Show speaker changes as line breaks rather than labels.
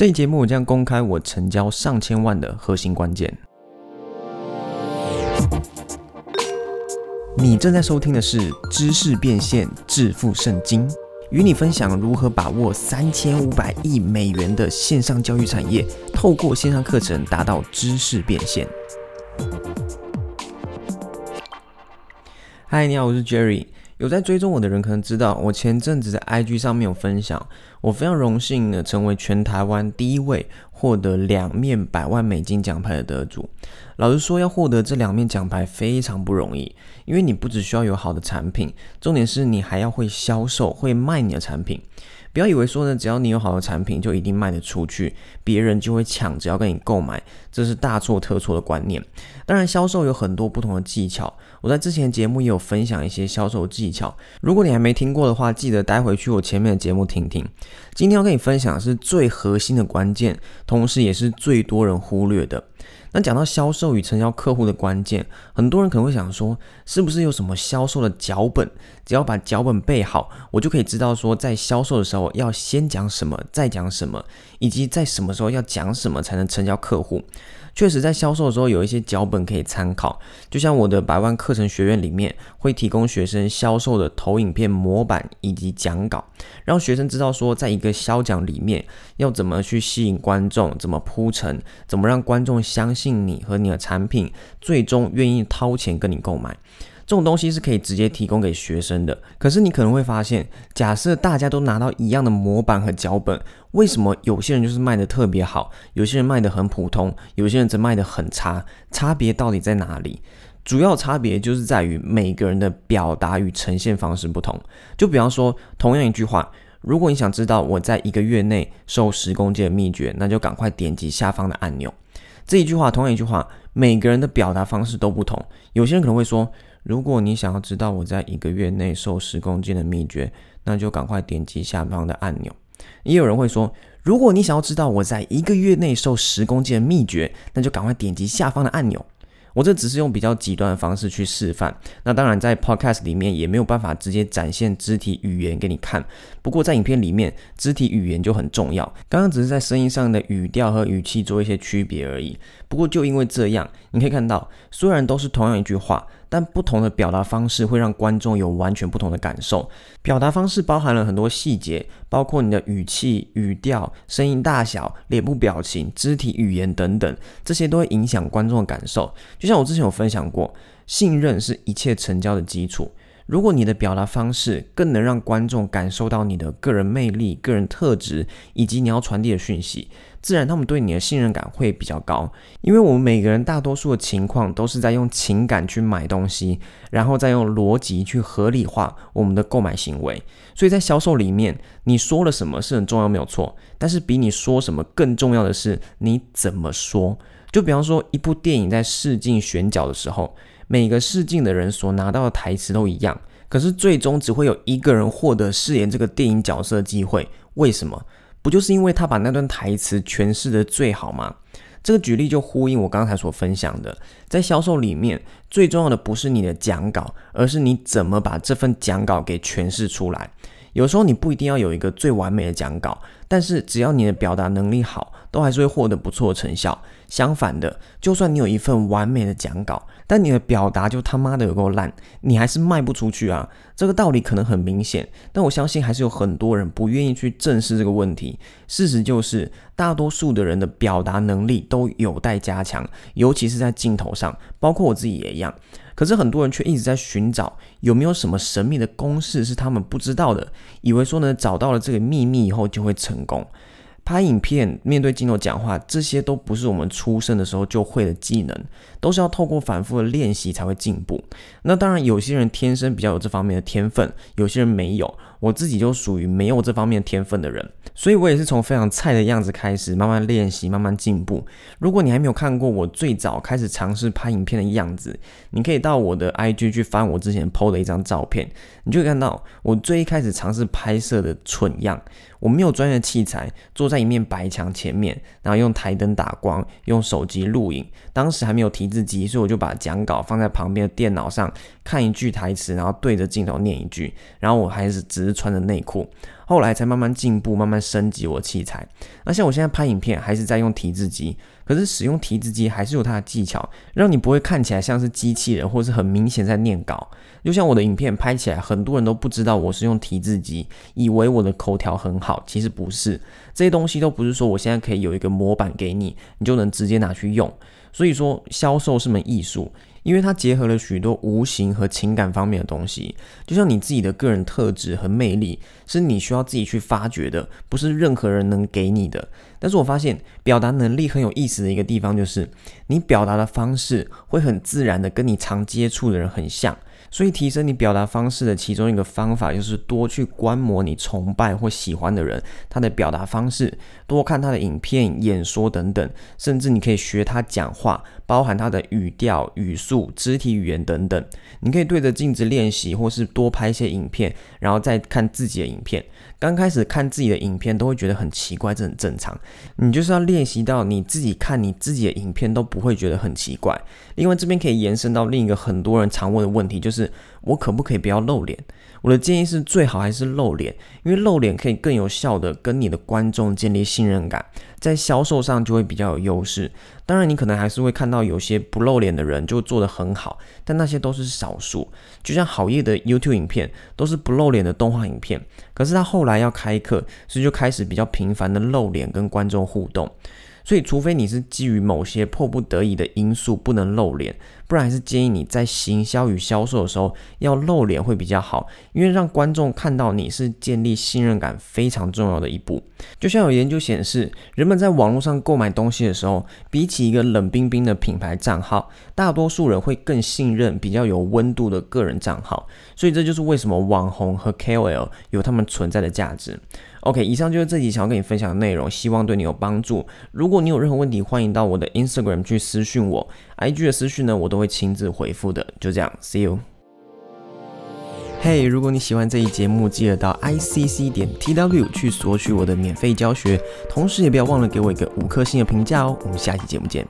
这一节目我将公开我成交上千万的核心关键。你正在收听的是《知识变现致富圣经》，与你分享如何把握三千五百亿美元的线上教育产业，透过线上课程达到知识变现。嗨，你好，我是 Jerry。有在追踪我的人可能知道，我前阵子在 IG 上面有分享，我非常荣幸的成为全台湾第一位获得两面百万美金奖牌的得主。老实说，要获得这两面奖牌非常不容易，因为你不只需要有好的产品，重点是你还要会销售，会卖你的产品。不要以为说呢，只要你有好的产品，就一定卖得出去，别人就会抢着要跟你购买，这是大错特错的观念。当然，销售有很多不同的技巧，我在之前节目也有分享一些销售技巧。如果你还没听过的话，记得待回去我前面的节目听听。今天要跟你分享的是最核心的关键，同时也是最多人忽略的。那讲到销售与成交客户的关键，很多人可能会想说，是不是有什么销售的脚本？只要把脚本备好，我就可以知道说，在销售的时候要先讲什么，再讲什么，以及在什么时候要讲什么才能成交客户。确实，在销售的时候有一些脚本可以参考，就像我的百万课程学院里面会提供学生销售的投影片模板以及讲稿，让学生知道说，在一个销讲里面要怎么去吸引观众，怎么铺陈，怎么让观众相信你和你的产品，最终愿意掏钱跟你购买。这种东西是可以直接提供给学生的。可是你可能会发现，假设大家都拿到一样的模板和脚本，为什么有些人就是卖的特别好，有些人卖的很普通，有些人则卖的很差？差别到底在哪里？主要差别就是在于每个人的表达与呈现方式不同。就比方说，同样一句话，如果你想知道我在一个月内瘦十公斤的秘诀，那就赶快点击下方的按钮。这一句话，同样一句话，每个人的表达方式都不同。有些人可能会说。如果你想要知道我在一个月内瘦十公斤的秘诀，那就赶快点击下方的按钮。也有人会说，如果你想要知道我在一个月内瘦十公斤的秘诀，那就赶快点击下方的按钮。我这只是用比较极端的方式去示范，那当然在 podcast 里面也没有办法直接展现肢体语言给你看。不过在影片里面，肢体语言就很重要。刚刚只是在声音上的语调和语气做一些区别而已。不过就因为这样，你可以看到，虽然都是同样一句话。但不同的表达方式会让观众有完全不同的感受。表达方式包含了很多细节，包括你的语气、语调、声音大小、脸部表情、肢体语言等等，这些都会影响观众的感受。像我之前有分享过，信任是一切成交的基础。如果你的表达方式更能让观众感受到你的个人魅力、个人特质以及你要传递的讯息。自然，他们对你的信任感会比较高，因为我们每个人大多数的情况都是在用情感去买东西，然后再用逻辑去合理化我们的购买行为。所以在销售里面，你说了什么是很重要，没有错。但是比你说什么更重要的是你怎么说。就比方说，一部电影在试镜选角的时候，每个试镜的人所拿到的台词都一样，可是最终只会有一个人获得饰演这个电影角色的机会。为什么？不就是因为他把那段台词诠释的最好吗？这个举例就呼应我刚才所分享的，在销售里面，最重要的不是你的讲稿，而是你怎么把这份讲稿给诠释出来。有时候你不一定要有一个最完美的讲稿，但是只要你的表达能力好，都还是会获得不错的成效。相反的，就算你有一份完美的讲稿，但你的表达就他妈的有够烂，你还是卖不出去啊！这个道理可能很明显，但我相信还是有很多人不愿意去正视这个问题。事实就是，大多数的人的表达能力都有待加强，尤其是在镜头上，包括我自己也一样。可是很多人却一直在寻找有没有什么神秘的公式是他们不知道的，以为说呢找到了这个秘密以后就会成功。拍影片、面对镜头讲话，这些都不是我们出生的时候就会的技能，都是要透过反复的练习才会进步。那当然，有些人天生比较有这方面的天分，有些人没有。我自己就属于没有这方面天分的人，所以我也是从非常菜的样子开始，慢慢练习，慢慢进步。如果你还没有看过我最早开始尝试拍影片的样子，你可以到我的 IG 去翻我之前 PO 的一张照片，你就会看到我最一开始尝试拍摄的蠢样。我没有专业的器材，做在一面白墙前面，然后用台灯打光，用手机录影。当时还没有提字机，所以我就把讲稿放在旁边的电脑上，看一句台词，然后对着镜头念一句。然后我还是只是穿着内裤。后来才慢慢进步，慢慢升级我的器材。那像我现在拍影片，还是在用提字机，可是使用提字机还是有它的技巧，让你不会看起来像是机器人，或是很明显在念稿。就像我的影片拍起来，很多人都不知道我是用提字机，以为我的口条很好，其实不是。这些东西都不是说我现在可以有一个模板给你，你就能直接拿去用。所以说，销售是门艺术。因为它结合了许多无形和情感方面的东西，就像你自己的个人特质和魅力，是你需要自己去发掘的，不是任何人能给你的。但是我发现表达能力很有意思的一个地方，就是你表达的方式会很自然的跟你常接触的人很像。所以，提升你表达方式的其中一个方法，就是多去观摩你崇拜或喜欢的人他的表达方式，多看他的影片、演说等等，甚至你可以学他讲话，包含他的语调、语速、肢体语言等等。你可以对着镜子练习，或是多拍一些影片，然后再看自己的影片。刚开始看自己的影片都会觉得很奇怪，这很正常。你就是要练习到你自己看你自己的影片都不会觉得很奇怪。另外，这边可以延伸到另一个很多人常问的问题，就是我可不可以不要露脸？我的建议是最好还是露脸，因为露脸可以更有效的跟你的观众建立信任感，在销售上就会比较有优势。当然，你可能还是会看到有些不露脸的人就做得很好，但那些都是少数。就像好业的 YouTube 影片都是不露脸的动画影片，可是他后来要开课，所以就开始比较频繁的露脸跟观众互动。所以，除非你是基于某些迫不得已的因素不能露脸，不然还是建议你在行销与销售的时候要露脸会比较好，因为让观众看到你是建立信任感非常重要的一步。就像有研究显示，人们在网络上购买东西的时候，比起一个冷冰冰的品牌账号，大多数人会更信任比较有温度的个人账号。所以，这就是为什么网红和 KOL 有他们存在的价值。OK，以上就是这集想要跟你分享的内容，希望对你有帮助。如果你有任何问题，欢迎到我的 Instagram 去私讯我，IG 的私讯呢，我都会亲自回复的。就这样，See you。嘿，如果你喜欢这一节目，记得到 ICC 点 TW 去索取我的免费教学，同时也不要忘了给我一个五颗星的评价哦。我们下期节目见。